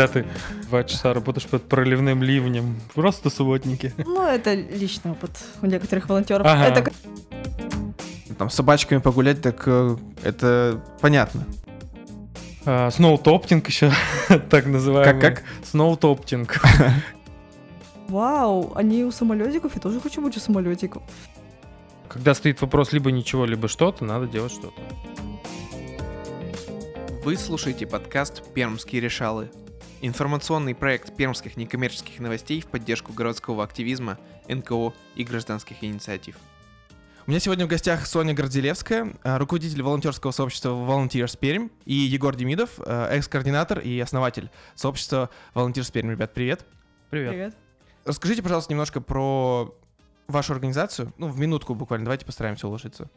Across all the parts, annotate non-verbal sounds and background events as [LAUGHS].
когда ты два часа работаешь под проливным ливнем. Просто субботники. Ну, это личный опыт у некоторых волонтеров. Ага. Это Там с собачками погулять, так э, это понятно. А, Сноутоптинг еще [LAUGHS] так называемый. Как- как? Сноутоптинг. вау, они у самолетиков, я тоже хочу быть у самолетиков. Когда стоит вопрос либо ничего, либо что-то, надо делать что-то. Вы слушаете подкаст «Пермские решалы». Информационный проект пермских некоммерческих новостей в поддержку городского активизма, НКО и гражданских инициатив. У меня сегодня в гостях Соня Горделевская, э, руководитель волонтерского сообщества Volunteers Пермь, и Егор Демидов, э, экс-координатор и основатель сообщества Volunteers Пермь. Ребят, привет. Привет. Привет. Расскажите, пожалуйста, немножко про вашу организацию. Ну, в минутку буквально. Давайте постараемся уложиться.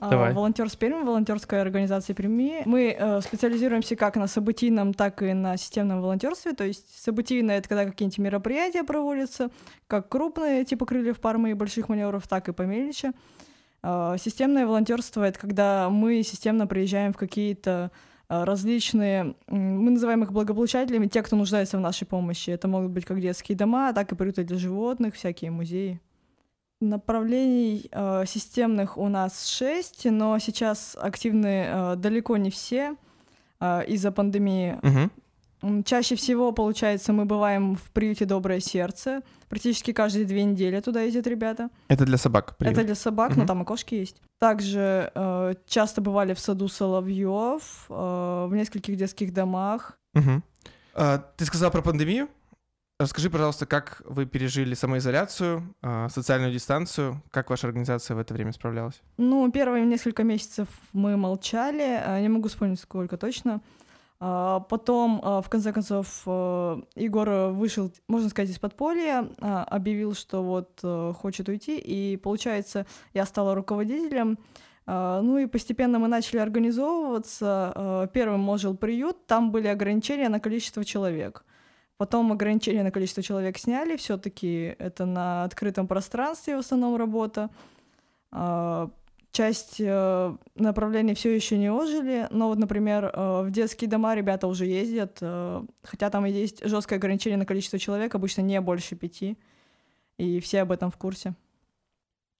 Давай. А, Волонтер с Перми, волонтерская организация Перми. Мы э, специализируемся как на событийном, так и на системном волонтерстве. То есть событийное — это когда какие-нибудь мероприятия проводятся, как крупные, типа крыльев пармы и больших маневров, так и помельче. А, Системное волонтерство — это когда мы системно приезжаем в какие-то а, различные, мы называем их благополучателями, те, кто нуждается в нашей помощи. Это могут быть как детские дома, так и приюты для животных, всякие музеи. Направлений э, системных у нас шесть, но сейчас активны э, далеко не все э, из-за пандемии. М, Чаще всего, получается, мы бываем в приюте «Доброе сердце». Практически каждые две недели туда ездят ребята. Это для собак. приют. Это для собак, но Мгм. там и кошки есть. Также э, часто бывали в саду Соловьев, э, в нескольких детских домах. Мгм. А, Ты сказал про пандемию. Расскажи, пожалуйста, как вы пережили самоизоляцию, а, социальную дистанцию, как ваша организация в это время справлялась? Ну, первые несколько месяцев мы молчали, э, не могу вспомнить, сколько точно. А, Потом, в конце концов, Егор вышел, можно сказать, из подполья, а, объявил, что вот хочет уйти, и, получается, я стала руководителем. А, Ну и постепенно мы начали организовываться. Первым можил приют, там были ограничения на количество человек. Потом ограничения на количество человек сняли, все-таки это на открытом пространстве в основном работа. А, Часть э, направлений все еще не ожили, но вот, например, э, в детские дома ребята уже ездят, э, хотя там и есть жесткое ограничение на количество человек, обычно не больше пяти, и все об этом в курсе.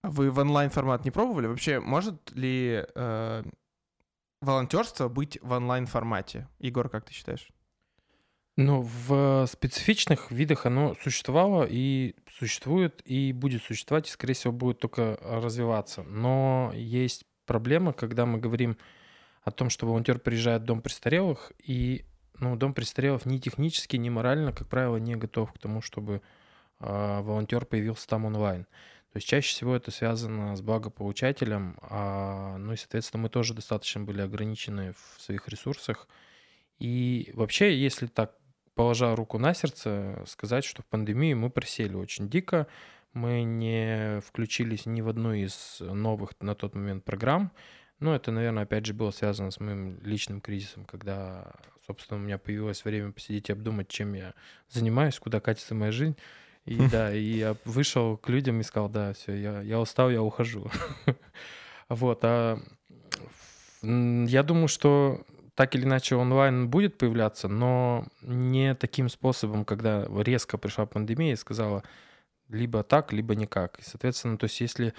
А Вы в онлайн-формат не пробовали? Вообще, может ли э, волонтерство быть в онлайн-формате? Егор, как ты считаешь? Ну, в специфичных видах оно существовало и существует, и будет существовать, и, скорее всего, будет только развиваться. Но есть проблема, когда мы говорим о том, что волонтер приезжает в дом престарелых, и ну, дом престарелых ни технически, ни морально, как правило, не готов к тому, чтобы а, волонтер появился там онлайн. То есть чаще всего это связано с благополучателем, а, ну и, соответственно, мы тоже достаточно были ограничены в своих ресурсах. И вообще, если так, положа руку на сердце, сказать, что в пандемии мы просели очень дико, мы не включились ни в одну из новых на тот момент программ. Ну, это, наверное, опять же было связано с моим личным кризисом, когда, собственно, у меня появилось время посидеть и обдумать, чем я занимаюсь, куда катится моя жизнь. И да, и я вышел к людям и сказал, да, все, я, я устал, я ухожу. [LAUGHS] Вот, а я думаю, что так или иначе онлайн будет появляться, но не таким способом, когда резко пришла пандемия и сказала либо так, либо никак. И, соответственно, то есть если...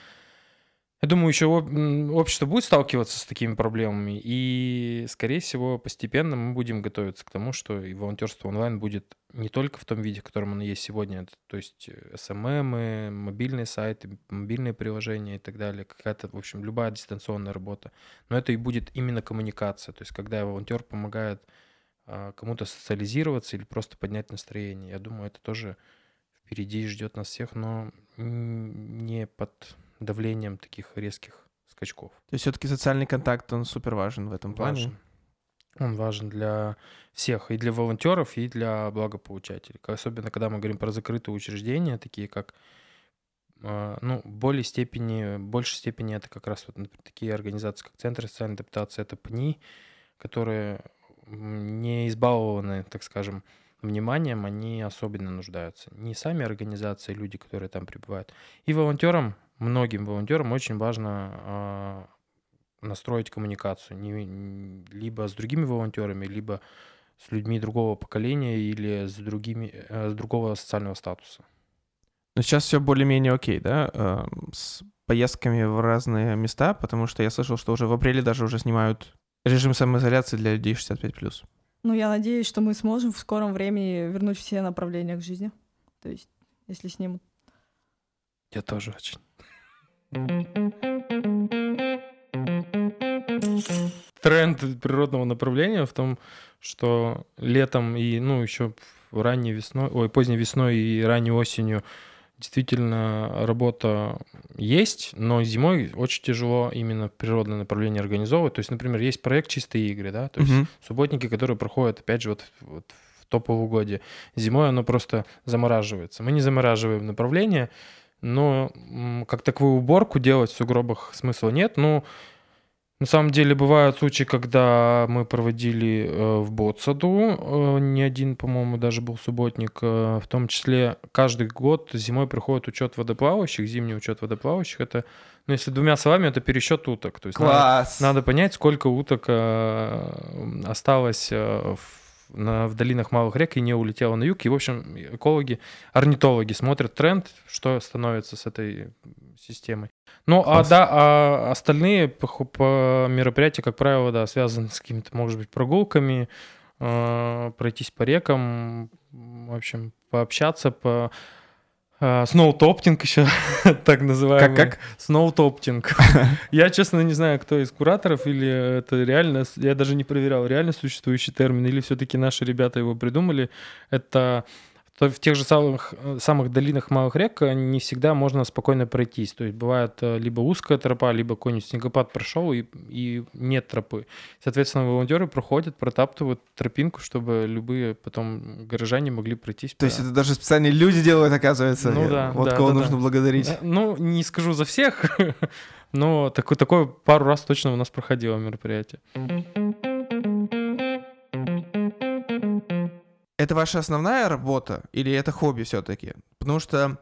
Я думаю, еще общество будет сталкиваться с такими проблемами, и, скорее всего, постепенно мы будем готовиться к тому, что и волонтерство онлайн будет не только в том виде, в котором оно есть сегодня, то есть э, SMM, мобильные сайты, мобильные приложения и так далее, какая-то, в общем, любая дистанционная работа. Но это и будет именно коммуникация, то есть когда волонтер помогает а, кому-то социализироваться или просто поднять настроение. Я думаю, это тоже впереди ждет нас всех, но не под давлением таких резких скачков. То есть все-таки социальный контакт, он супер важен в этом плане. Важен. Он важен для всех, и для волонтеров, и для благополучателей. Особенно, когда мы говорим про закрытые учреждения, такие как, а, ну, более степени, большей степени это как раз вот например, такие организации, как Центр социальной адаптации, это ПНИ, которые не избалованы, так скажем, вниманием, они особенно нуждаются. Не сами организации, люди, которые там пребывают. И волонтерам, многим волонтерам очень важно а, настроить коммуникацию не- либо с другими волонтерами, либо с людьми другого поколения или с, другими, э, с другого социального статуса. Но сейчас все более-менее окей, да, э, с поездками в разные места, потому что я слышал, что уже в апреле даже уже снимают режим самоизоляции для людей 65+. Ну, я надеюсь, что мы сможем в скором времени вернуть все направления к жизни. То есть, если снимут. Я тоже очень. Тренд природного направления в том, что летом и, ну, еще ранней весной, ой, поздней весной и ранней осенью действительно работа есть, но зимой очень тяжело именно природное направление организовывать. То есть, например, есть проект «Чистые игры», да, то есть угу. субботники, которые проходят, опять же, вот, вот в то полугодие. Зимой оно просто замораживается. Мы не замораживаем направление, но как таковую уборку делать в сугробах смысла нет. Ну, на самом деле бывают случаи, когда мы проводили э, в Ботсаду, э, не один, по-моему, даже был субботник, э, в том числе каждый год зимой приходит учет водоплавающих, зимний учет водоплавающих, это, ну, если двумя словами, это пересчет уток. То есть Класс! Надо, надо понять, сколько уток э, осталось э, в на, в долинах малых рек и не улетела на юг. И, в общем, экологи, орнитологи смотрят тренд, что становится с этой системой. Ну, а да, а остальные по, по мероприятия, как правило, да, связаны с какими-то, может быть, прогулками, э, пройтись по рекам, в общем, пообщаться, по сноутоптинг еще, [LAUGHS] так называемый. Как, как? Сноутоптинг. [LAUGHS] Я, честно, не знаю, кто из кураторов, или это реально, я даже не проверял, реально существующий термин, или все-таки наши ребята его придумали. Это то в тех же самых, э, самых долинах малых рек э, не всегда можно спокойно пройтись. То есть бывает э, либо узкая тропа, либо какой-нибудь снегопад прошел, и, и нет тропы. Соответственно, волонтеры проходят, протаптывают тропинку, чтобы любые потом горожане могли пройтись. То есть это даже специальные люди делают, оказывается? Ну да. Вот да, кого да, нужно да. благодарить. Ну, не скажу за всех, [LAUGHS] но такое, такое пару раз точно у нас проходило мероприятие. Это ваша основная работа или это хобби все-таки? Потому что,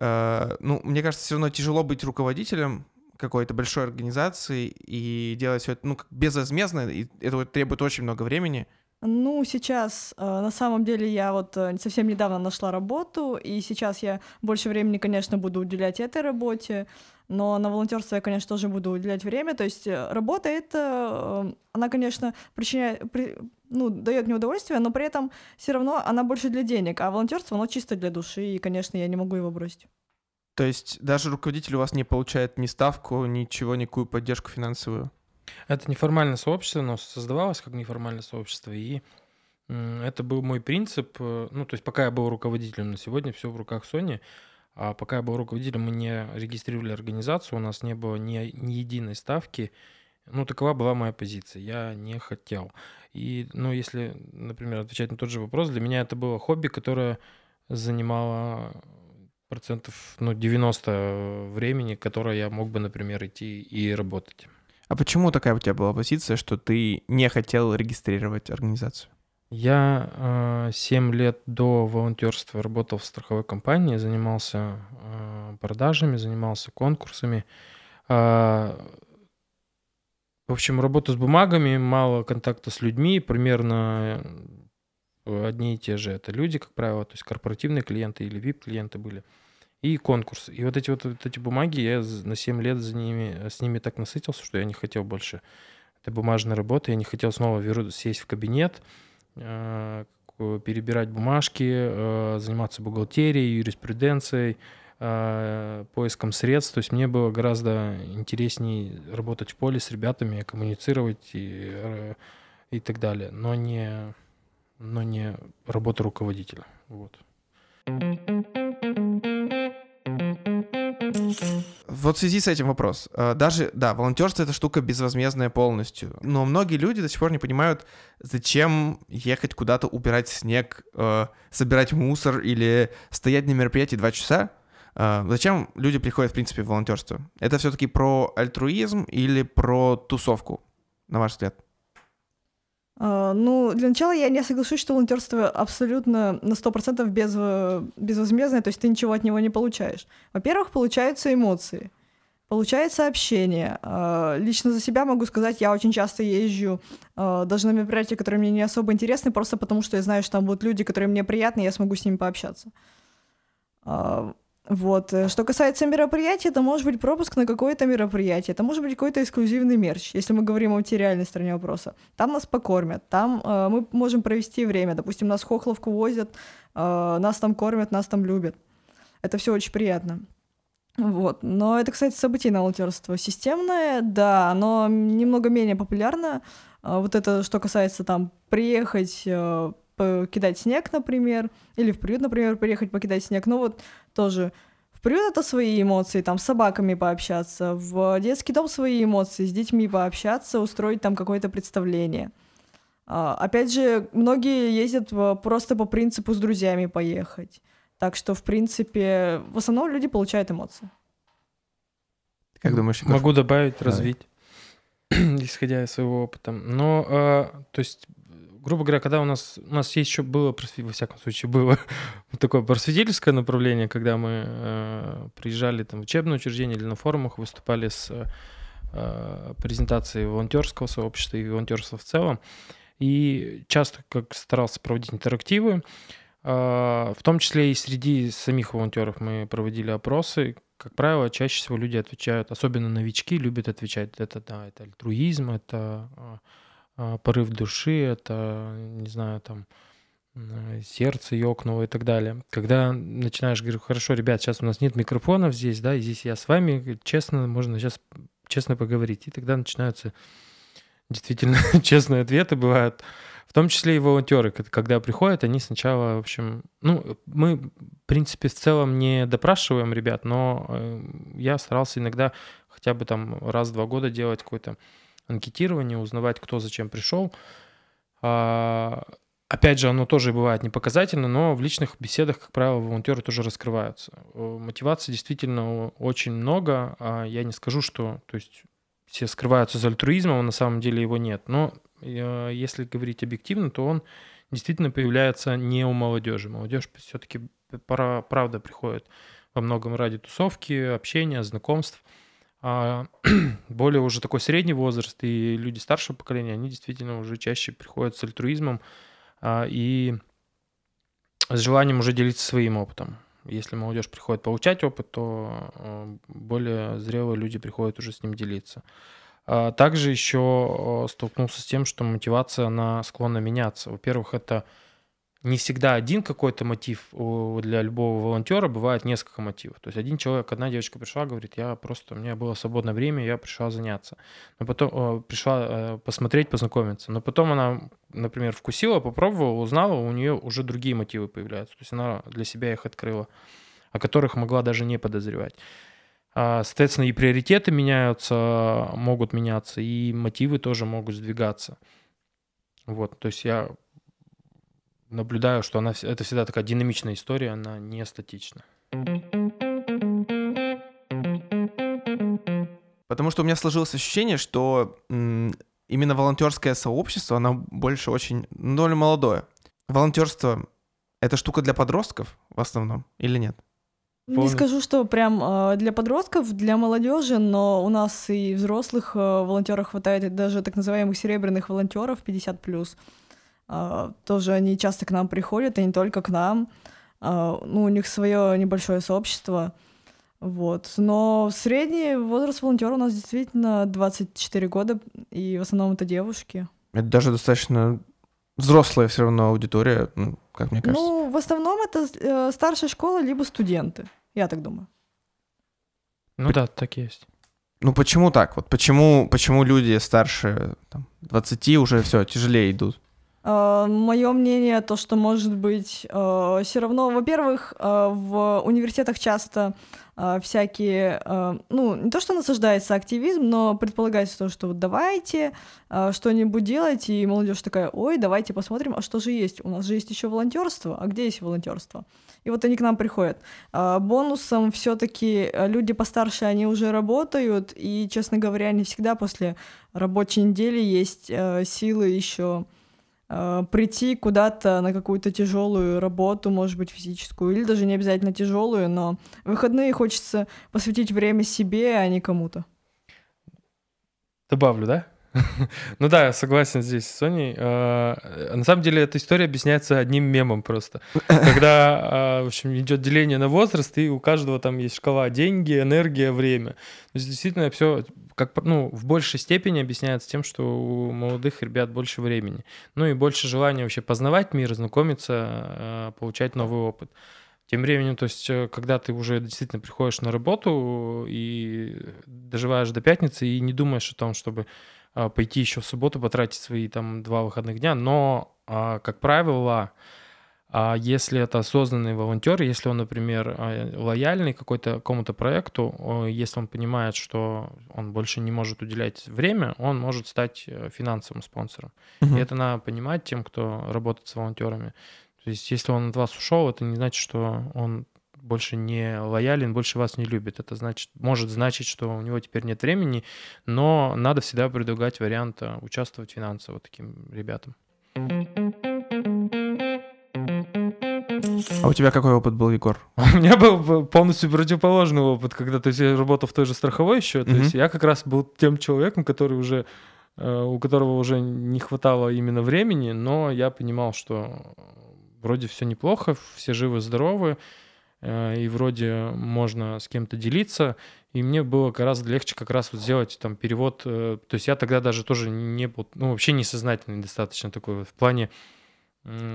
э, ну, мне кажется, все равно тяжело быть руководителем какой-то большой организации и делать все это, ну, безвозмездно, и это требует очень много времени. Ну, сейчас, э, на самом деле, я вот э, совсем недавно нашла работу, и сейчас я больше времени, конечно, буду уделять этой работе, но на волонтерство я, конечно, тоже буду уделять время. То есть э, работа это, она, конечно, причиняет, ну, дает мне удовольствие, но при этом все равно она больше для денег, а волонтерство, оно чисто для души, и, конечно, я не могу его бросить. То есть даже руководитель у вас не получает ни ставку, ничего, никакую поддержку финансовую? Это неформальное сообщество, но создавалось как неформальное сообщество, и это был мой принцип. Э, ну, то есть пока я был руководителем, на сегодня все в руках Sony, а пока я был руководителем, мы не регистрировали организацию, у нас не было ни, ни единой ставки. Ну, такова была моя позиция. Я не хотел. И, ну, если, например, отвечать на тот же вопрос, для меня это было хобби, которое занимало процентов, ну, 90 времени, которое я мог бы, например, идти и работать. А почему такая у тебя была позиция, что ты не хотел регистрировать организацию? Я э, 7 лет до волонтерства работал в страховой компании, занимался э, продажами, занимался конкурсами. Э, в общем, работа с бумагами, мало контакта с людьми, примерно одни и те же это люди, как правило, то есть корпоративные клиенты или VIP-клиенты были и конкурс. И вот эти вот, вот эти бумаги, я на 7 лет за ними, с ними так насытился, что я не хотел больше этой бумажной работы, я не хотел снова веру, сесть в кабинет, э, перебирать бумажки, э, заниматься бухгалтерией, юриспруденцией, э, поиском средств. То есть мне было гораздо интереснее работать в поле с ребятами, коммуницировать и, и так далее, но не, но не работа руководителя. Вот. Вот в связи с этим вопрос. А, даже, да, волонтерство это штука безвозмездная полностью. Но многие люди до сих пор не понимают, зачем ехать куда-то убирать снег, э, собирать мусор или стоять на мероприятии два часа. Э, зачем люди приходят, в принципе, в волонтерство? Это все-таки про альтруизм или про тусовку, на ваш взгляд? Uh, ну, для начала я не соглашусь, что волонтерство абсолютно на 100% без, безвозмездное, то есть ты ничего от него не получаешь. Во-первых, получаются эмоции. получает сообщение. Э, лично за себя могу сказать, я очень часто езжу э, даже на мероприятия, которые мне не особо интересны, просто потому что я знаю, что там будут люди, которые мне приятны, и я смогу с ними пообщаться. Э, вот. Что касается мероприятий, это может быть пропуск на какое-то мероприятие, это может быть какой-то эксклюзивный мерч, если мы говорим о материальной стороне вопроса. Там нас покормят, там э, мы можем провести время. Допустим, нас Хохловку возят, э, нас там кормят, нас там любят. Это все очень приятно. Вот. Но это, кстати, событийное волонтерство. Системное, да, оно немного менее популярно. А, вот это, что касается там приехать, э, покидать снег, например, или в приют, например, приехать покидать снег. Ну вот тоже в приют это свои эмоции, там с собаками пообщаться, в детский дом свои эмоции, с детьми пообщаться, устроить там какое-то представление. А, опять же, многие ездят просто по принципу с друзьями поехать. Так что, в принципе, в основном люди получают эмоции. Как думаешь, Егор? Могу добавить, развить, [CLEARS THROAT] исходя из своего опыта. Но, э, то есть, грубо говоря, когда у нас у нас есть еще было, во всяком случае, было [LAUGHS] такое просветительское направление, когда мы э, приезжали там в учебное учреждение или на форумах выступали с э, презентацией волонтерского сообщества и волонтерства в целом, и часто как старался проводить интерактивы, а, в том числе и среди самих волонтеров мы проводили опросы. Как правило, чаще всего люди отвечают, особенно новички любят отвечать. Это да, это альтруизм, это а, порыв души, это, не знаю, там, сердце ёкнуло и так далее. Когда начинаешь говорить, хорошо, ребят, сейчас у нас нет микрофонов здесь, да, и здесь я с вами, честно, можно сейчас честно поговорить. И тогда начинаются действительно [LAUGHS] честные ответы бывают. В том числе и волонтеры, когда приходят, они сначала, в общем, ну, мы, в принципе, в целом не допрашиваем ребят, но э, я старался иногда хотя бы там раз в два года делать какое-то анкетирование, узнавать, кто зачем пришел. А, опять же, оно тоже бывает не показательно, но в личных беседах, как правило, волонтеры тоже раскрываются. Э, мотивации действительно очень много. А я не скажу, что то есть, все скрываются за альтруизмом, а на самом деле его нет. Но Э, если говорить объективно, то он действительно появляется не у молодежи. Молодежь все-таки правда приходит во многом ради тусовки, общения, знакомств. А [CLEARS THROAT] более уже такой средний возраст и люди старшего поколения, они действительно уже чаще приходят с альтруизмом а, и с желанием уже делиться своим опытом. Если молодежь приходит получать опыт, то э, более зрелые люди приходят уже с ним делиться. А также еще столкнулся с тем, что мотивация, она склонна меняться. Во-первых, это не всегда один какой-то мотив для любого волонтера, бывает несколько мотивов. То есть один человек, одна девочка пришла, говорит, я просто, у меня было свободное время, я пришла заняться. Но потом пришла э, посмотреть, познакомиться. Но потом она, например, вкусила, попробовала, узнала, у нее уже другие мотивы появляются. То есть она для себя их открыла, о которых могла даже не подозревать. А, соответственно, и приоритеты меняются, могут меняться, и мотивы тоже могут сдвигаться. Вот, то есть я наблюдаю, что она, это всегда такая динамичная история, она не статична. Потому что у меня сложилось ощущение, что именно волонтерское сообщество, оно больше очень, ну, довольно молодое. Волонтерство — это штука для подростков в основном или нет? Вполне. Не скажу, что прям э, для подростков, для молодежи, но у нас и взрослых э, волонтеров хватает, и даже так называемых серебряных волонтеров 50 плюс. Э, тоже они часто к нам приходят, и не только к нам. Э, ну, у них свое небольшое сообщество. Вот. Но средний возраст волонтера у нас действительно 24 года, и в основном это девушки. Это даже достаточно взрослая все равно аудитория, ну, как мне кажется. Ну, в основном это э, старшая школа, либо студенты. Я так думаю. Ну да, так и есть. Ну почему так? Вот почему, почему люди старше там, 20 уже все тяжелее идут? Uh, Мое мнение то, что может быть uh, все равно, во-первых, uh, в университетах часто всякие, ну, не то, что насаждается активизм, но предполагается то, что вот давайте что-нибудь делать, и молодежь такая, ой, давайте посмотрим, а что же есть? У нас же есть еще волонтерство, а где есть волонтерство? И вот они к нам приходят. Бонусом все-таки люди постарше, они уже работают, и, честно говоря, не всегда после рабочей недели есть силы еще э, прийти куда-то на какую-то тяжелую работу, может быть, физическую, или даже не обязательно тяжелую, но в выходные хочется посвятить время себе, а не кому-то. Добавлю, да? [LAUGHS] Ну да, согласен здесь с Соней. А, на самом деле эта история объясняется одним мемом просто. [COUGHS] Когда, в общем, идет деление на возраст, и у каждого там есть шкала деньги, энергия, время. То есть действительно все как, ну, в большей степени объясняется тем, что у молодых ребят больше времени. Ну и больше желания вообще познавать мир, знакомиться, а, получать новый опыт. Тем временем, то есть, э, когда ты уже действительно приходишь на работу и доживаешь до пятницы и не думаешь о том, чтобы а, пойти еще в субботу, потратить свои там два выходных дня, но, а, как правило, а если это осознанный волонтер, если он, например, лояльный какой-то какому-то проекту, если он понимает, что он больше не может уделять время, он может стать э, финансовым спонсором. Угу. И это надо понимать тем, кто работает с волонтерами. То есть, если он от вас ушел, это не значит, что он больше не лоялен, больше вас не любит. Это значит, может значить, что у него теперь нет времени, но надо всегда предлагать вариант э, участвовать финансово таким ребятам. А у тебя какой опыт был, Егор? [LAUGHS] У меня был полностью противоположный опыт, когда то есть, я работал в той же страховой еще. То mm-hmm. есть я как раз был тем человеком, который уже э, у которого уже не хватало именно времени, но я понимал, что вроде все неплохо, все живы, здоровы, Э, и вроде можно с кем-то делиться, и мне было гораздо легче как раз вот сделать там перевод, э, то есть я тогда даже тоже не был, ну вообще несознательный достаточно такой в плане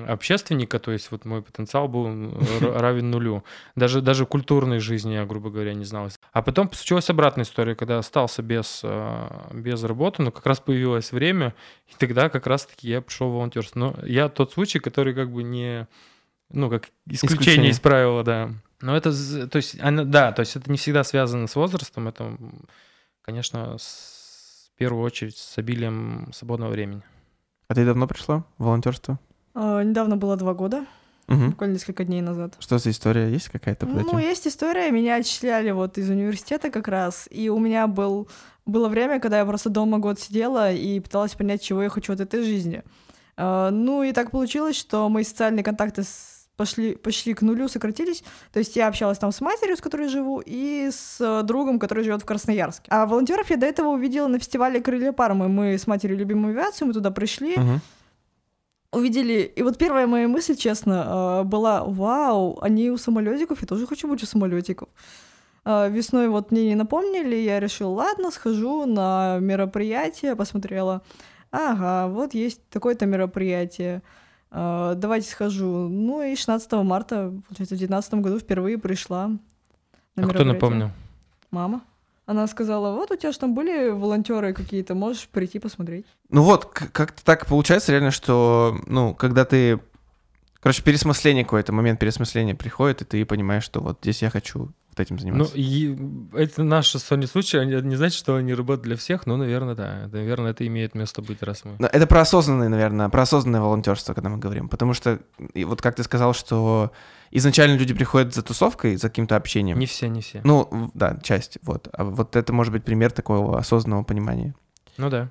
общественника, то есть вот мой потенциал был [LAUGHS] равен нулю. Даже, даже культурной жизни я, грубо говоря, не знал. А потом случилась обратная история, когда остался без, э, без работы, но как раз появилось время, и тогда как раз-таки я пришел в волонтерство. Но я тот случай, который как бы не ну, как исключение, исключение. из правила, да. Но это, то есть, она, да, то есть это не всегда связано с возрастом, это, конечно, с, в первую очередь с обилием свободного времени. А ты давно пришла в волонтерство? А, недавно было два года. Угу. Буквально несколько дней назад. Что за история? Есть какая-то? Ну, есть история. Меня отчисляли вот из университета как раз. И у меня был, было время, когда я просто дома год сидела и пыталась понять, чего я хочу от этой жизни. Uh, ну и так получилось, что мои социальные контакты с пошли, пошли к нулю, сократились. То есть я общалась там с матерью, с которой живу, и с э, другом, который живет в Красноярске. А волонтеров я до этого увидела на фестивале Крылья Пармы. Мы с матерью любим авиацию, мы туда пришли. Uh-huh. Увидели, и вот первая моя мысль, честно, э, была: Вау, они у самолетиков, я тоже хочу быть у самолетиков. Э, весной вот мне не напомнили, я решила, ладно, схожу на мероприятие, посмотрела. Ага, вот есть такое-то мероприятие. А, давайте схожу. Ну и 16 марта, получается, в 2019 году впервые пришла на А кто напомнил? Мама. Она сказала, вот у тебя же там были волонтеры какие-то, можешь прийти посмотреть. Ну вот, как-то так получается реально, что, ну, когда ты... Короче, пересмысление какой-то, момент пересмысления приходит, и ты понимаешь, что вот здесь я хочу вот этим заниматься. Ну, и это наш Sony случай, они, не значит, что они работают для всех, но, наверное, да. Наверное, это имеет место быть, раз мы... Это про осознанное, наверное, про осознанное волонтерство, когда мы говорим. Потому что, и вот как ты сказал, что изначально люди приходят за тусовкой, за каким-то общением. Не все, не все. Ну, да, часть, вот. А вот это может быть пример такого осознанного понимания. Ну да.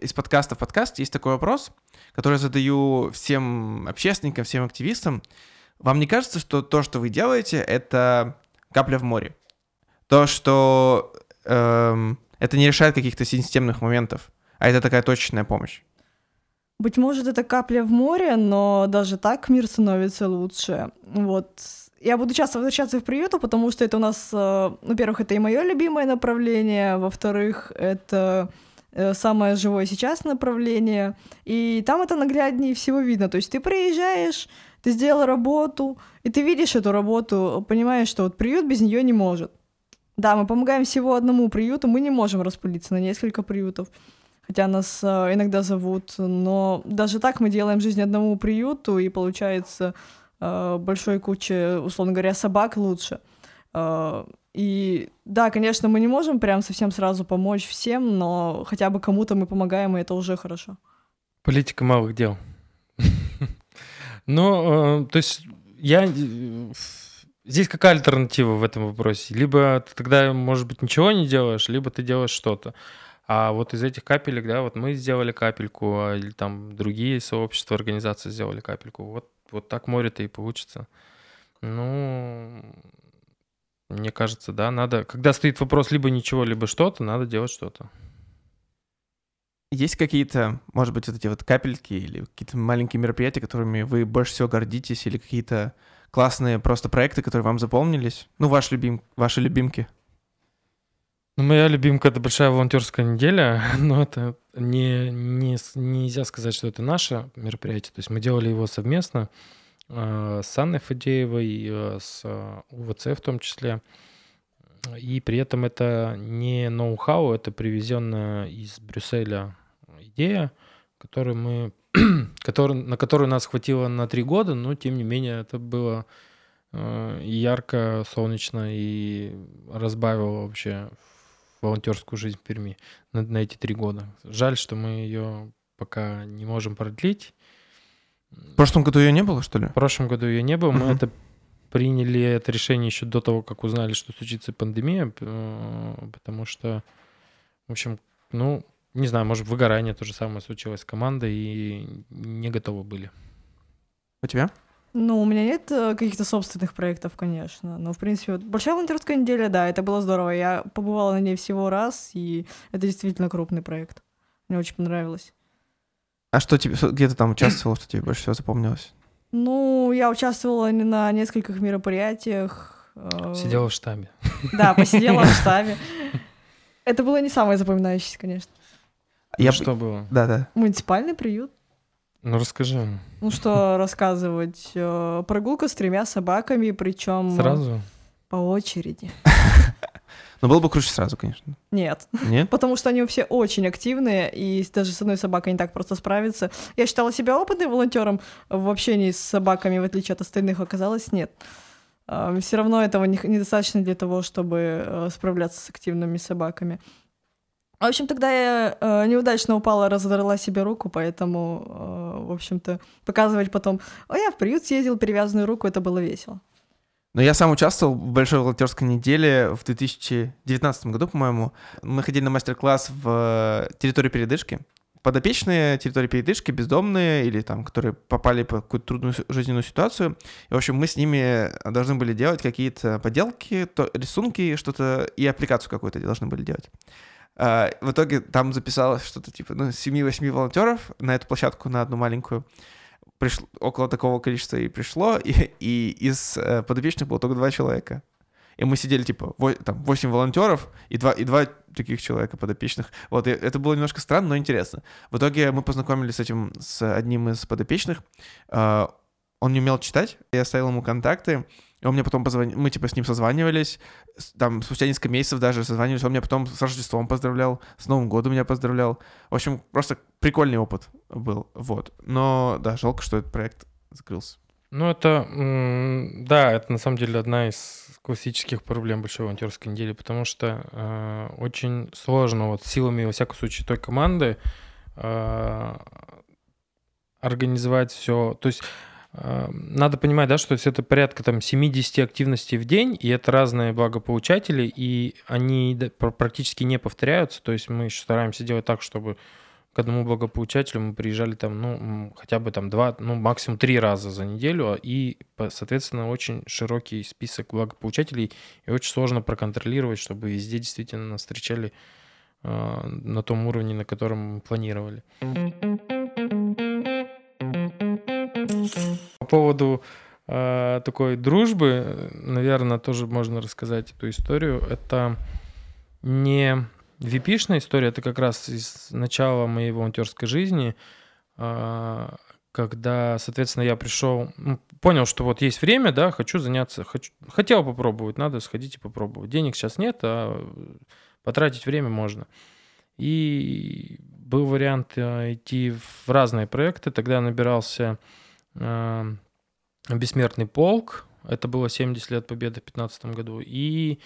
Из подкаста в подкаст есть такой вопрос — который я задаю всем общественникам, всем активистам. Вам не кажется, что то, что вы делаете, это капля в море? То, что эм, это не решает каких-то системных моментов, а это такая точечная помощь? Быть может, это капля в море, но даже так мир становится лучше. Вот. Я буду часто возвращаться в приюты, потому что это у нас, э, во-первых, это и мое любимое направление, во-вторых, это Э, самое живое сейчас направление, и там это нагляднее всего видно. То есть ты приезжаешь, ты сделал работу, и ты видишь эту работу, понимаешь, что вот приют без нее не может. Да, мы помогаем всего одному приюту, мы не можем распылиться на несколько приютов, хотя нас э, иногда зовут, но даже так мы делаем жизнь одному приюту, и получается э, большой куче, условно говоря, собак лучше. Э, и да, конечно, мы не можем прям совсем сразу помочь всем, но хотя бы кому-то мы помогаем, и это уже хорошо. Политика малых дел. Ну, то есть я... Здесь какая альтернатива в этом вопросе? Либо ты тогда, может быть, ничего не делаешь, либо ты делаешь что-то. А вот из этих капелек, да, вот мы сделали капельку, а, или там другие сообщества, организации сделали капельку. Вот, вот так море-то и получится. Ну, мне кажется, да, надо, когда стоит вопрос либо ничего, либо что-то, надо делать что-то. Есть какие-то, может быть, вот эти вот капельки или какие-то маленькие мероприятия, которыми вы больше всего гордитесь, или какие-то классные просто проекты, которые вам запомнились? Ну, ваш любим, ваши любимки. Ну, моя любимка — это большая волонтерская неделя, [LAUGHS] но это не, не, нельзя сказать, что это наше мероприятие. То есть мы делали его совместно э, с Анной Фадеевой, э, с э, УВЦ в том числе. И при этом это не ноу-хау, это привезенная из Брюсселя идея, которую мы, [CLEARS THROAT] который, на которую нас хватило на три года, но тем не менее это было э, ярко, солнечно и разбавило вообще волонтерскую жизнь в Перми на, на эти три года. Жаль, что мы ее пока не можем продлить. В прошлом году ее не было, что ли? В прошлом году ее не было. Мы это приняли это решение еще до того, как узнали, что случится пандемия, э, потому что, в общем, ну, не знаю, может, выгорание то же самое случилось с командой и не готовы были. У тебя? Ну, у меня нет э, каких-то собственных проектов, конечно. Но, в принципе, вот большая волонтерская неделя, да, это было здорово. Я побывала на ней всего раз, и это действительно крупный проект. Мне очень понравилось. А что тебе, где ты там участвовала, что тебе больше всего запомнилось? Ну, я участвовала на нескольких мероприятиях. Э, сидела в штабе. Да, посидела в [LAUGHS] штабе. Это было не самое запоминающееся, конечно. Я что было? Да, да. Муниципальный приют. Ну расскажи. Ну что [LAUGHS] рассказывать? Э, прогулка с тремя собаками, причем сразу по очереди. [LAUGHS] Но было бы круче сразу, конечно. Нет. Нет? [LAUGHS] Потому что они все очень активные, и даже с одной собакой не так просто справиться. Я считала себя опытным волонтером в общении с собаками, в отличие от остальных, оказалось нет. Э, все равно этого недостаточно для того, чтобы э, справляться с активными собаками. В общем, тогда я э, неудачно упала, разодрала себе руку, поэтому, э, в общем-то, показывать потом, о, я в приют съездил, перевязанную руку, это было весело. Но я сам участвовал в большой волонтерской неделе в 2019 году, по-моему. Мы ходили на мастер-класс в э, территории передышки. Подопечные территории передышки, бездомные или там, которые попали по какую-то трудную жизненную ситуацию. И, в общем, мы с ними должны были делать какие-то поделки, то, рисунки, что-то, и аппликацию какую-то должны были делать. А, в итоге там записалось что-то типа ну, 7-8 волонтеров на эту площадку, на одну маленькую. Пришло, около такого количества и пришло, и, и из э, подопечных было только два человека. И мы сидели, типа, во, там, 8 волонтеров и два, и два таких человека подопечных. Вот, и это было немножко странно, но интересно. В итоге мы познакомились с этим, с одним из подопечных. Э, он не умел читать, я оставил ему контакты, он мне потом позвонил, мы типа с ним созванивались, там спустя несколько месяцев даже созванивались, он меня потом с Рождеством поздравлял, с Новым годом меня поздравлял. В общем, просто прикольный опыт был, вот. Но, да, жалко, что этот проект закрылся. Ну, это, да, это на самом деле одна из классических проблем большой волонтерской недели, потому что э, очень сложно вот силами, во всяком случае, той команды э, организовать все. То есть надо понимать, да, что это порядка там 70 активностей в день, и это разные благополучатели, и они практически не повторяются. То есть мы еще стараемся делать так, чтобы к одному благополучателю мы приезжали там, ну, хотя бы там два, ну, максимум три раза за неделю, а, и, соответственно, очень широкий список благополучателей, и очень сложно проконтролировать, чтобы везде действительно нас встречали э, на том уровне, на котором мы планировали. По поводу э, такой дружбы, наверное, тоже можно рассказать эту историю. Это не випишная история, это как раз из начала моей волонтерской жизни, э, когда, соответственно, я пришел, ну, понял, что вот есть время, да, хочу заняться, хочу, хотел попробовать, надо сходить и попробовать. Денег сейчас нет, а потратить время можно. И был вариант э, идти в разные проекты. Тогда набирался «Бессмертный полк». Это было 70 лет победы в 2015 году. И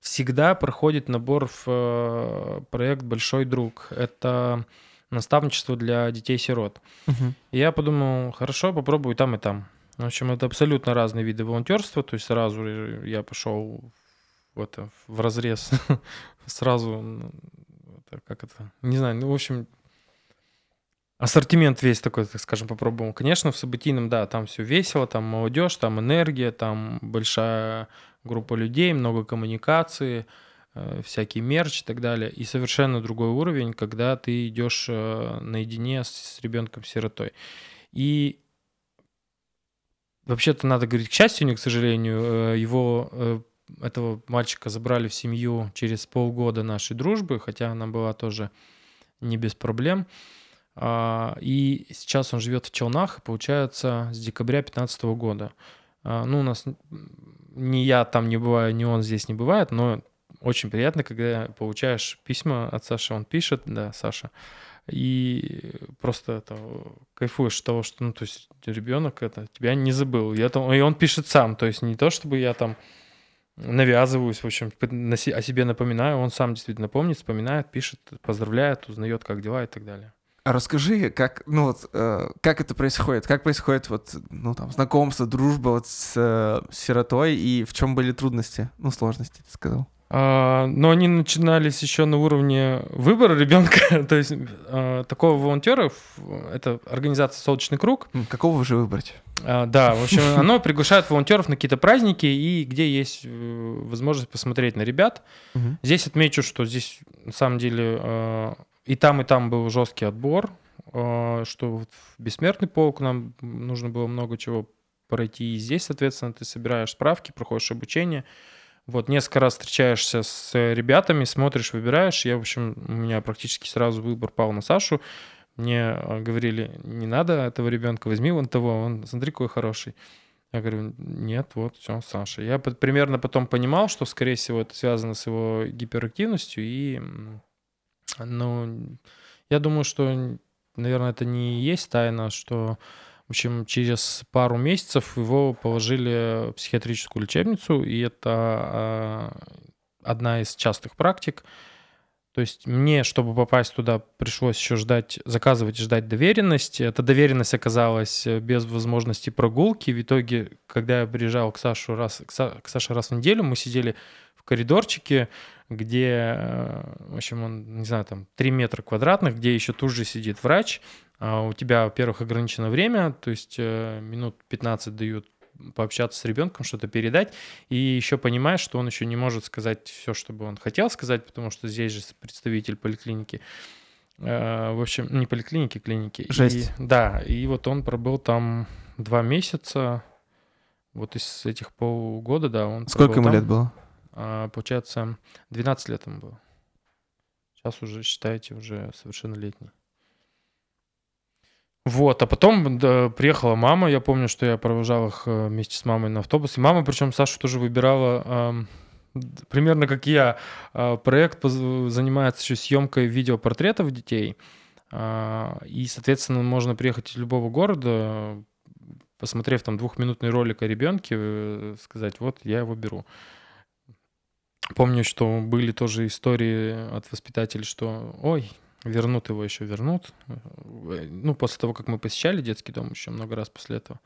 всегда проходит набор в э, проект «Большой друг». Это наставничество для детей-сирот. Угу. И я подумал, хорошо, попробую там и там. В общем, это абсолютно разные виды волонтерства. То есть сразу я пошел в, это, в разрез, [LAUGHS] сразу как это, не знаю, ну, в общем, ассортимент весь такой, так скажем, попробовал. Конечно, в событийном, да, там все весело, там молодежь, там энергия, там большая группа людей, много коммуникации, э, всякий мерч и так далее. И совершенно другой уровень, когда ты идешь э, наедине с, ребенком-сиротой. И вообще-то надо говорить, к счастью, не к сожалению, э, его этого мальчика забрали в семью через полгода нашей дружбы, хотя она была тоже не без проблем. А, и сейчас он живет в Челнах, получается, с декабря 2015 года. А, ну, у нас ни я там не бываю, ни он здесь не бывает, но очень приятно, когда получаешь письма от Саши, он пишет, да, Саша, и просто это кайфуешь от того, что, ну, то есть ребенок это тебя не забыл. Я там, и он пишет сам, то есть не то, чтобы я там навязываюсь, в общем, о себе напоминаю, он сам действительно помнит, вспоминает, пишет, поздравляет, узнает, как дела и так далее. А расскажи, как, ну вот, э, как это происходит? Как происходит вот, ну там, знакомство, дружба вот с, э, сиротой и в чем были трудности, ну сложности, ты сказал? А, но они начинались еще на уровне выбора ребенка, [LAUGHS] то есть а, такого волонтера, это организация «Солнечный круг». Какого вы же выбрать? А, да, в общем, [LAUGHS] оно приглашает волонтеров на какие-то праздники и где есть э, возможность посмотреть на ребят. Угу. Здесь отмечу, что здесь на самом деле а, и там, и там был жесткий отбор, а, что в бессмертный полк нам нужно было много чего пройти. И здесь, соответственно, ты собираешь справки, проходишь обучение. Вот, несколько раз встречаешься с ребятами, смотришь, выбираешь. Я, в общем, у меня практически сразу выбор пал на Сашу. Мне а, говорили, не надо этого ребенка, возьми вон того, он, смотри, какой хороший. Я говорю, нет, вот, все, Саша. Я примерно потом понимал, что, скорее всего, это связано с его гиперактивностью и ну, я думаю, что, наверное, это не есть тайна, что, в общем, через пару месяцев его положили в психиатрическую лечебницу, и это а, одна из частых практик. То есть мне, чтобы попасть туда, пришлось еще ждать, заказывать и ждать доверенность. Эта доверенность оказалась без возможности прогулки. В итоге, когда я приезжал к Саше раз, к, Са, к Саше раз в неделю, мы сидели в коридорчике, где, э, в общем, он, не знаю, там 3 метра квадратных, где еще тут же сидит врач, а у тебя, во-первых, ограничено время, то есть э, минут 15 дают пообщаться с ребенком, что-то передать, и еще понимаешь, что он еще не может сказать все, что бы он хотел сказать, потому что здесь же представитель поликлиники. Э, в общем, не поликлиники, клиники. Жесть. И, да, и вот он пробыл там два месяца, вот из этих полгода, да, он Сколько ему там. лет было? А, получается, 12 лет ему было. Сейчас уже, считайте, уже совершеннолетний. Вот, а потом да, приехала мама, я помню, что я провожал их э, вместе с мамой на автобусе. Мама, причем Сашу тоже выбирала э, примерно как я. Э, проект занимается еще съемкой видеопортретов детей. Э, и, соответственно, можно приехать из любого города, посмотрев там двухминутный ролик о ребенке, э, сказать, вот я его беру. Помню, что были тоже истории от воспитателей, что ой, вернут его еще, вернут. Ну, после того, как мы посещали детский дом еще много раз после этого.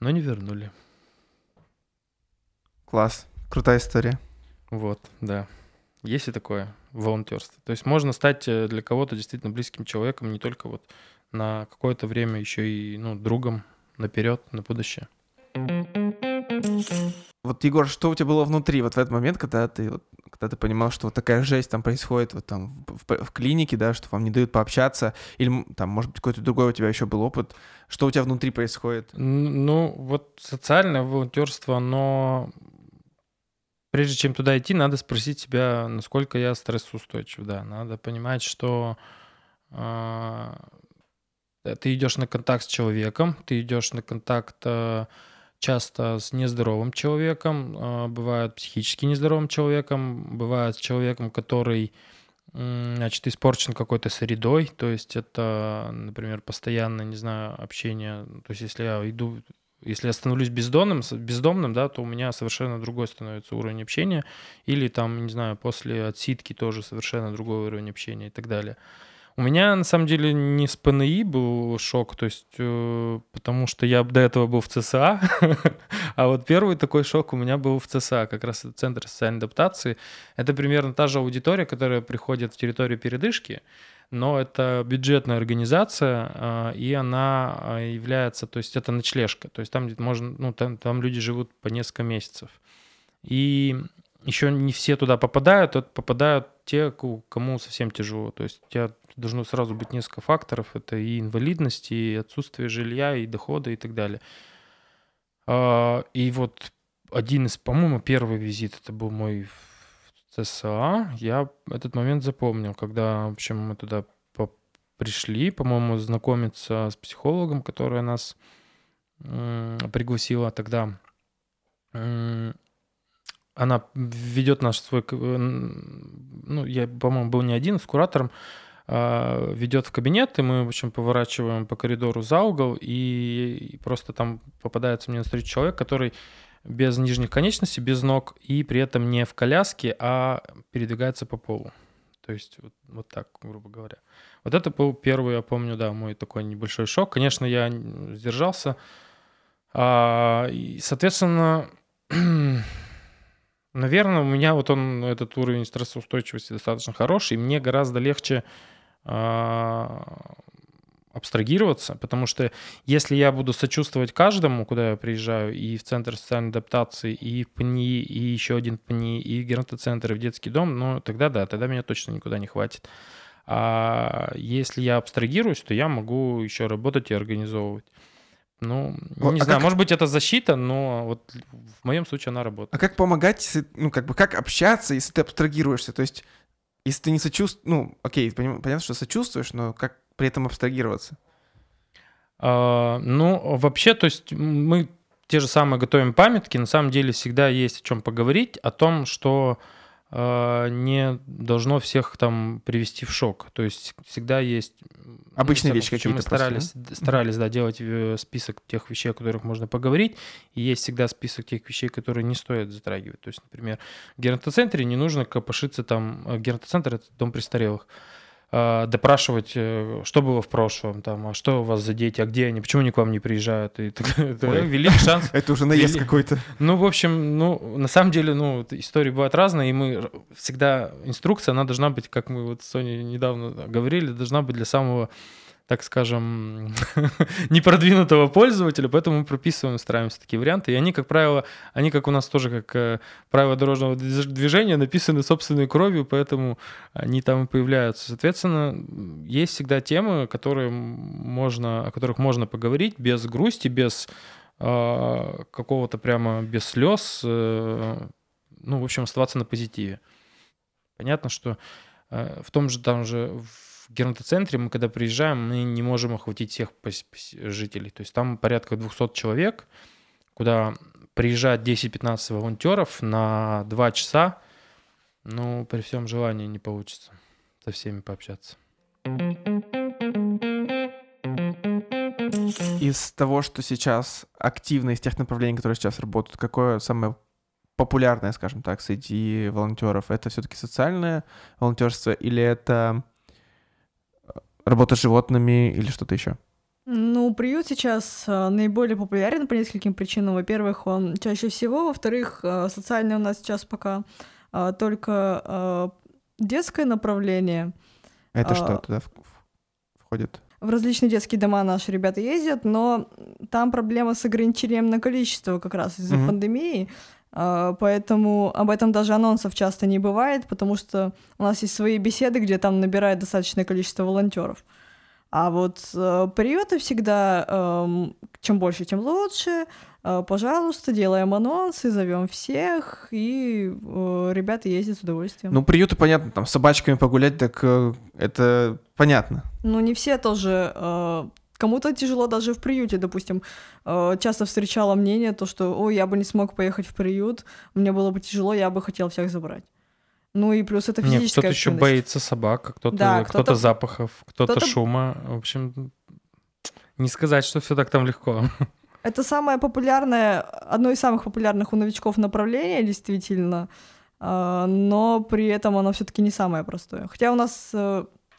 Но не вернули. Класс. Крутая история. Вот, да. Есть и такое волонтерство. То есть можно стать э, для кого-то действительно близким человеком, не только вот на какое-то время еще и ну, другом наперед, на будущее. Вот, Егор, что у тебя было внутри вот в этот момент, когда ты, вот, когда ты понимал, что вот такая жесть там происходит вот там в, в, клинике, да, что вам не дают пообщаться, или там, может быть, какой-то другой у тебя еще был опыт, что у тебя внутри происходит? Ну, вот социальное волонтерство, оно прежде чем туда идти, надо спросить себя, насколько я стрессоустойчив, да, надо понимать, что э, ты идешь на контакт с человеком, ты идешь на контакт э, часто с нездоровым человеком, а, бывает психически нездоровым человеком, бывает с человеком, который значит, испорчен какой-то средой, то есть это, например, постоянно, не знаю, общение, то есть если я иду, если я становлюсь бездомным, бездомным, да, то у меня совершенно другой становится уровень общения, или там, не знаю, после отсидки тоже совершенно другой уровень общения и так далее. У меня, на самом деле, не с ПНИ был шок, то есть, э, потому что я до этого был в ЦСА, [LAUGHS] а вот первый такой шок у меня был в ЦСА, как раз Центр социальной адаптации. Это примерно та же аудитория, которая приходит в территорию передышки, но это бюджетная организация, э, и она э, является, то есть это ночлежка, то есть там можно, ну, там, там люди живут по несколько месяцев. И еще не все туда попадают, а попадают те, кому совсем тяжело. То есть у тебя должно сразу быть несколько факторов. Это и инвалидность, и отсутствие жилья, и дохода, и так далее. А, и вот один из, по-моему, первый визит, это был мой в ЦСА. Я этот момент запомнил, когда, в общем, мы туда пришли, по-моему, знакомиться с психологом, которая нас пригласила тогда она ведет наш свой, э, ну, я, по-моему, был не один, с куратором, а, ведет в кабинет, и мы, в общем, поворачиваем по коридору за угол, и просто там попадается мне на встречу человек, который без нижних конечностей, без ног, и при этом не в коляске, а передвигается по полу. То есть вот, вот так, грубо говоря. Вот это был первый, я помню, да, мой такой небольшой шок. Конечно, я сдержался. А, и, соответственно, [CLEARS THROAT] Наверное, у меня вот он, этот уровень стрессоустойчивости достаточно хороший, и мне гораздо легче э, абстрагироваться, потому что если я буду сочувствовать каждому, куда я приезжаю, и в Центр социальной адаптации, и в ПНИ, и еще один ПНИ, и в геронтоцентр, и в детский дом, ну тогда да, тогда меня точно никуда не хватит. А если я абстрагируюсь, то я могу еще работать и организовывать. Ну, не а знаю, как... может быть, это защита, но вот в моем случае она работает. А как помогать, если, ну, как бы, как общаться, если ты абстрагируешься? То есть, если ты не сочувствуешь, ну, окей, понятно, что сочувствуешь, но как при этом абстрагироваться? А, ну, вообще, то есть мы те же самые готовим памятки, на самом деле всегда есть о чем поговорить, о том, что не должно всех там привести в шок. То есть всегда есть... Обычные вещи какие-то. Мы старались, просто, да? старались да, делать э, список тех вещей, о которых можно поговорить, и есть всегда список тех вещей, которые не стоит затрагивать. То есть, например, в геронтоцентре не нужно копошиться там... Э, геронтоцентр — это дом престарелых. А, допрашивать, э, что было в прошлом, там, а что у вас за дети, а где они, почему они к вам не приезжают. И это великий шанс. [LAUGHS] Это уже наезд какой-то. Ну, в общем, ну, на самом деле, ну, истории бывают разные, и мы всегда, инструкция, она должна быть, как мы вот с Соней недавно говорили, должна быть для самого так скажем, [LAUGHS] непродвинутого пользователя, поэтому мы прописываем, стараемся такие варианты. И они, как правило, они, как у нас тоже, как э, правила дорожного движения, написаны собственной кровью, поэтому они там и появляются. Соответственно, есть всегда темы, которые можно, о которых можно поговорить без грусти, без э, какого-то прямо без слез, э, ну, в общем, оставаться на позитиве. Понятно, что э, в том же там же в в геронтоцентре мы, когда приезжаем, мы не можем охватить всех жителей. То есть там порядка 200 человек, куда приезжает 10-15 волонтеров на 2 часа. Ну, при всем желании не получится со всеми пообщаться. Из того, что сейчас активно, из тех направлений, которые сейчас работают, какое самое популярное, скажем так, среди волонтеров? Это все-таки социальное волонтерство или это работа с животными или что-то еще? Ну, приют сейчас э, наиболее популярен по нескольким причинам. Во-первых, он чаще всего, во-вторых, э, социальный у нас сейчас пока э, только детское направление. Это что туда входит? В различные детские дома наши ребята ездят, но там проблема с ограничением на количество как раз из-за mm-hmm. пандемии. Поэтому об этом даже анонсов часто не бывает, потому что у нас есть свои беседы, где там набирает достаточное количество волонтеров. А вот э, приюты всегда э, чем больше, тем лучше. Э, пожалуйста, делаем анонсы, зовем всех, и э, ребята ездят с удовольствием. Ну, приюты, понятно, там с собачками погулять, так э, это понятно. Ну, не все тоже э, Кому-то тяжело даже в приюте, допустим. Э, часто встречала мнение, то, что, ой, я бы не смог поехать в приют, мне было бы тяжело, я бы хотел всех забрать. Ну и плюс это физическая Нет, кто-то еще боится собак, кто-то, да, кто-то, кто-то запахов, кто-то, кто-то шума. В общем, не сказать, что все так там легко. Это самое популярное, одно из самых популярных у новичков направление, действительно, э, но при этом оно все-таки не самое простое. Хотя у нас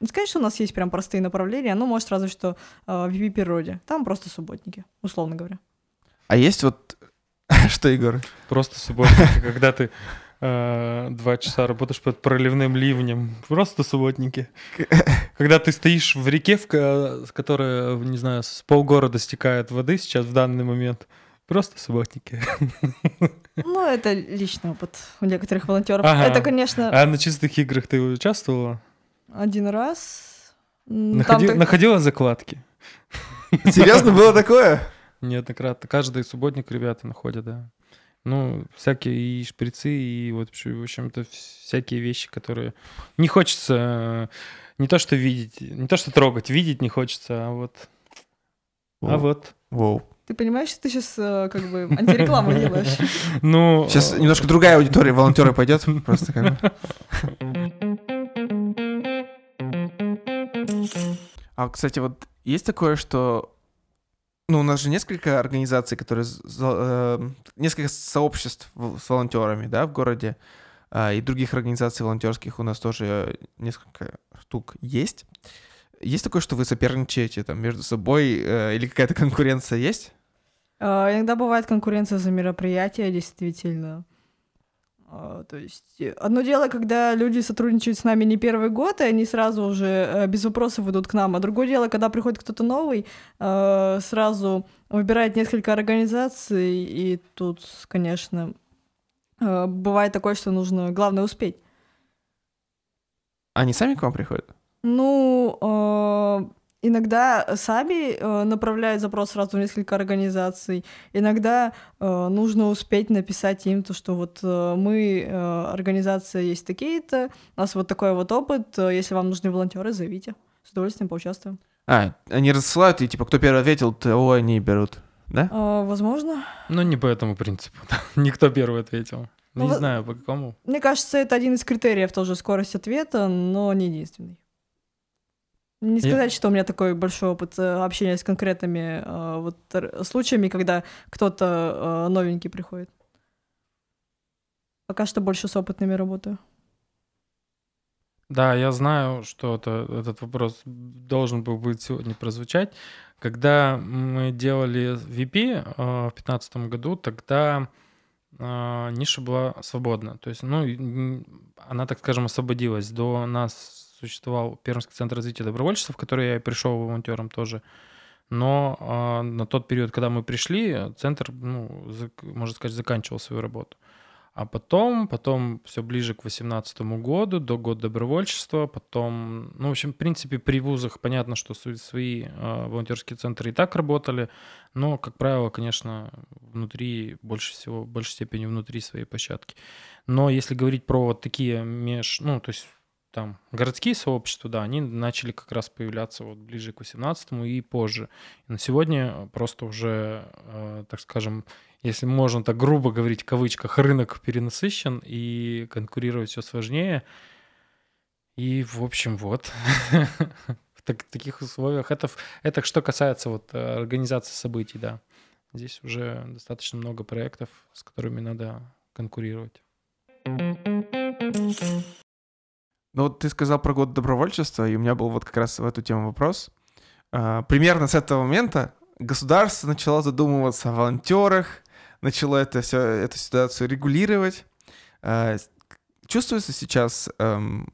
сказать, что у нас есть прям простые направления, ну, может, разве что э, в VP природе. Там просто субботники, условно говоря. А есть вот... [LAUGHS] Что, Егор? Просто субботники, когда ты э, два часа работаешь под проливным ливнем. Просто субботники. Когда ты стоишь в реке, в ко- которая, не знаю, с полгорода стекает воды сейчас в данный момент. Просто субботники. Ну, это личный опыт у некоторых волонтеров. Ага. Это, конечно, А на чистых играх ты участвовала? Один раз. Там Находи- так- Находила закладки? [LAUGHS] Серьезно, было такое? Неоднократно. Каждый субботник ребята находят, да. Ну, всякие и шприцы, и вот, в общем-то, всякие вещи, которые не хочется э, не то что видеть, не то что трогать, видеть не хочется, а вот... А вот. Воу. Ты понимаешь, что ты сейчас как бы антирекламу [LAUGHS] делаешь? Ну... Сейчас э, немножко другая аудитория волонтеры пойдет, просто как бы. [LAUGHS] А, кстати, вот есть такое, что... Ну, у нас же несколько организаций, которые... з- за- э, Несколько сообществ с волонтерами, да, в городе. А, И других организаций волонтерских у нас тоже несколько штук есть. Есть такое, что вы соперничаете там между собой э, или какая-то конкуренция есть? А, Иногда бывает конкуренция за мероприятия, действительно. А, То есть э, одно дело, когда люди сотрудничают с нами не первый год, и они сразу уже э, без вопросов идут к нам, а другое дело, когда приходит кто-то новый, э, сразу выбирает несколько организаций, и тут, конечно, э, бывает такое, что нужно, главное, успеть. Они сами к вам приходят? Ну, иногда сами э, направляют запрос сразу в несколько организаций. Иногда э, нужно успеть написать им то, что вот э, мы, э, организация есть такие-то, у нас вот такой вот опыт, э, если вам нужны волонтеры, зовите. С удовольствием поучаствуем. А, они рассылают, и типа, кто первый ответил, того они берут, да? Э, возможно. Ну, не по этому принципу. [LAUGHS] Никто первый ответил. Ну, Не знаю, по какому. Мне кажется, это один из критериев тоже скорость ответа, но не единственный. Не Я- сказать, что у меня такой большой опыт э, общения с конкретными э, вот случаями, когда кто-то э, новенький приходит. Пока что больше с опытными работаю. Да, я знаю, что это, этот вопрос должен был быть сегодня прозвучать. Когда мы делали VP э, в 2015 году, тогда э, ниша была свободна. То есть, ну, она, так скажем, освободилась. До нас существовал Пермский центр развития добровольчества, в который я пришел волонтером тоже. Но э, на тот период, когда мы пришли, центр, ну, зак- можно сказать, заканчивал свою работу. А потом, потом все ближе к 2018 году, до года добровольчества, потом, ну, в общем, в принципе, при вузах понятно, что свои э, волонтерские центры и так работали, но, как правило, конечно, внутри, больше всего, в большей степени внутри своей площадки. Но если говорить про вот такие меж, ну, то есть там городские сообщества, да, они начали как раз появляться вот ближе к 18 и позже. И на сегодня просто уже, э, так скажем, если можно так грубо говорить в кавычках, рынок перенасыщен и конкурировать все сложнее. И, в общем, вот. [LAUGHS] В так- таких условиях. Это, это что касается вот э, организации событий, да. Здесь уже достаточно много проектов, с которыми надо конкурировать. Ну вот ты сказал про год добровольчества, и у меня был вот как раз в эту тему вопрос. А, Примерно с этого момента государство начало задумываться о волонтерах, начало это все, эту ситуацию регулировать. А, Чувствуется сейчас эм,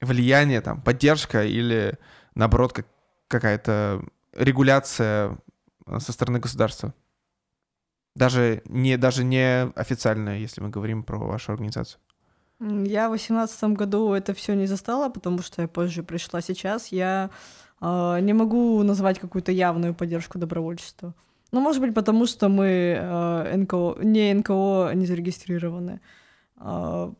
влияние, там, поддержка или, наоборот, как- какая-то регуляция э, со стороны государства? Даже не, даже не официальная, если мы говорим про вашу организацию. Я в восемнадцатом году это все не застала, потому что я позже пришла. Сейчас я э, не могу назвать какую-то явную поддержку добровольчества. Ну, может быть, потому что мы э, НКО, не НКО не зарегистрированы. А,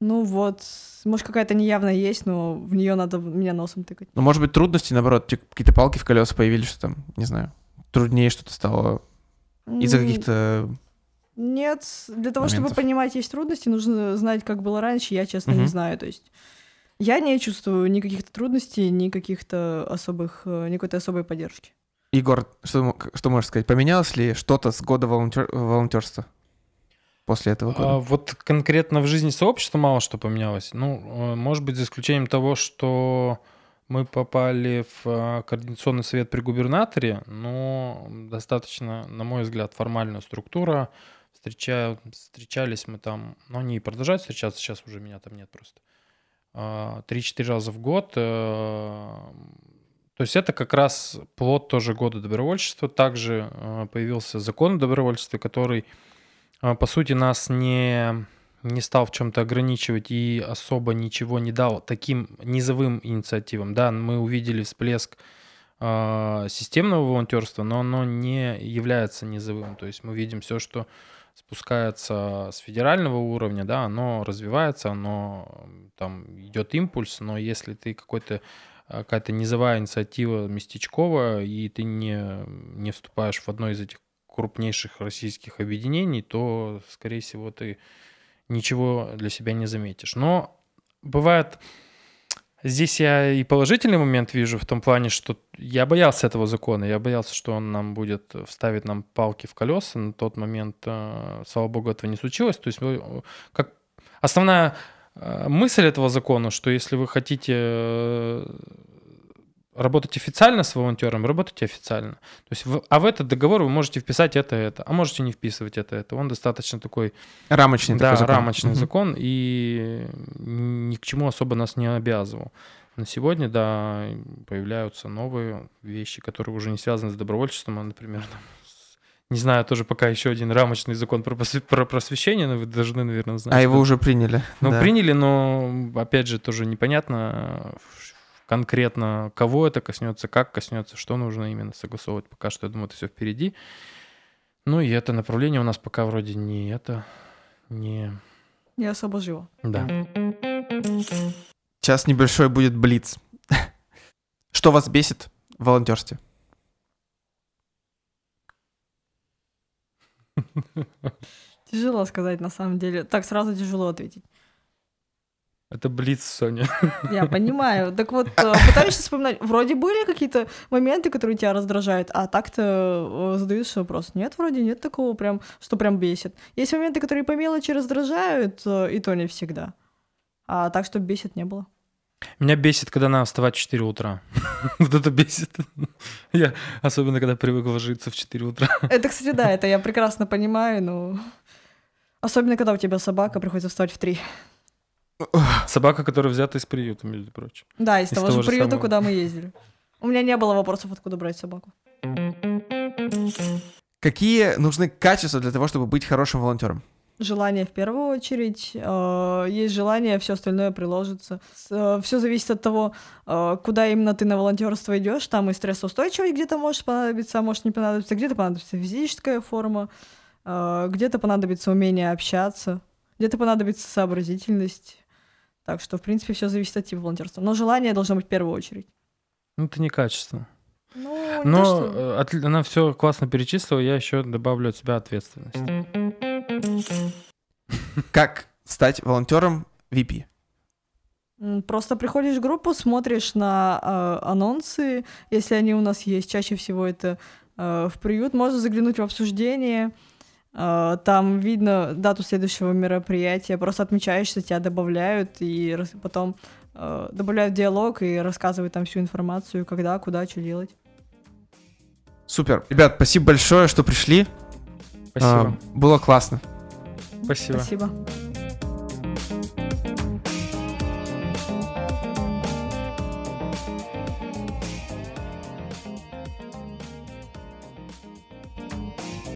ну вот, может, какая-то неявная есть, но в нее надо меня носом тыкать. Ну, может быть, трудности, наоборот, какие-то палки в колеса появились, что там, не знаю, труднее что-то стало из-за каких-то... Нет, для того, чтобы моментов. понимать, есть трудности, нужно знать, как было раньше. Я, честно, не Мгм. знаю. То есть я не чувствую ни каких-то трудностей, ни каких-то особых, э, ни какой-то особой поддержки. Егор, что, что можешь сказать? Поменялось ли что-то с года волонтер... волонтерства? после этого года? А, вот конкретно в жизни сообщества мало что поменялось. Ну, э, может быть, за исключением того, что мы попали в а, координационный совет при губернаторе, но достаточно, на мой взгляд, формальная структура. Встреча... Встречались мы там, но они и продолжают встречаться, сейчас уже меня там нет просто. А, три-четыре раза в год. Э, то есть это как раз плод тоже года добровольчества. Также э, появился закон о добровольчестве, который, по сути, нас не, не стал в чем-то ограничивать и особо ничего не дал таким низовым инициативам. Да, мы увидели всплеск системного волонтерства, но оно не является низовым. То есть мы видим все, что спускается с федерального уровня, да, оно развивается, оно там идет импульс, но если ты какой-то а, какая-то низовая инициатива местечковая, и ты не, не вступаешь в одно из этих крупнейших российских объединений, то, скорее всего, ты ничего для себя не заметишь. Но бывает Здесь я и положительный момент вижу в том плане, что я боялся этого закона, я боялся, что он нам будет вставить нам палки в колеса. На тот момент, э, слава богу, этого не случилось. То есть, как основная э, мысль этого закона, что если вы хотите э, работать официально с волонтером, работайте официально. То есть, в, а в этот договор вы можете вписать это, это, а можете не вписывать это, это. Он достаточно такой... Рамочный да, такой закон. рамочный угу. закон, и ни к чему особо нас не обязывал. На сегодня, да, появляются новые вещи, которые уже не связаны с добровольчеством, а, например, там, не знаю, тоже пока еще один рамочный закон про, про просвещение, но вы должны, наверное, знать. А его уже приняли. Ну, да. приняли, но, опять же, тоже непонятно, конкретно кого это коснется, как коснется, что нужно именно согласовывать. Пока что, я думаю, это все впереди. Ну и это направление у нас пока вроде не это, не... Не особо живо. Да. Сейчас небольшой будет блиц. [LAUGHS] Что вас бесит в волонтерстве? Тяжело сказать, на самом деле. Так сразу тяжело ответить. Это Блиц, Соня. [LAUGHS] Я понимаю. Так вот, э, пытаешься вспоминать, вроде были какие-то моменты, которые тебя раздражают, а так-то э, задаешься вопрос. Нет, вроде нет такого прям, что прям бесит. Есть моменты, которые по мелочи раздражают, э, и то не всегда. А так, что бесит, не было. Меня бесит, когда надо вставать в 4 утра. [LAUGHS] вот это бесит. я особенно, когда привык ложиться в 4 утра. это, кстати, да, это я прекрасно понимаю, но... Особенно, когда у тебя собака, приходится вставать в 3. Собака, которая взята из приюта, между прочим. Да, из, из того, того же приюта, самого... куда мы ездили. У меня не было вопросов, откуда брать собаку. Какие нужны качества для того, чтобы быть хорошим волонтером? Желание в первую очередь. Э, есть желание, все остальное приложится. Э, все зависит от того, э, куда именно ты на волонтерство идешь. Там и стрессоустойчивость где-то может понадобиться, а может не понадобиться. Где-то понадобится физическая форма, где-то понадобится умение общаться, где-то понадобится сообразительность. Так что, в принципе, все зависит от типа волонтерства. Но желание должно быть в первую очередь. Ну, это не качество. Ну, Но то, что... от, она все классно перечислила, я еще добавлю от себя ответственность. Как стать волонтером VP? Просто приходишь в группу, смотришь на э, анонсы, если они у нас есть. Чаще всего это э, в приют. Можно заглянуть в обсуждение. А, там видно дату следующего мероприятия, просто отмечаешься, тебя добавляют, и потом а, добавляют диалог и рассказывают там всю информацию, когда, куда, что делать. Супер. Ребят, спасибо большое, что пришли. Спасибо. А, было классно. Спасибо. Спасибо.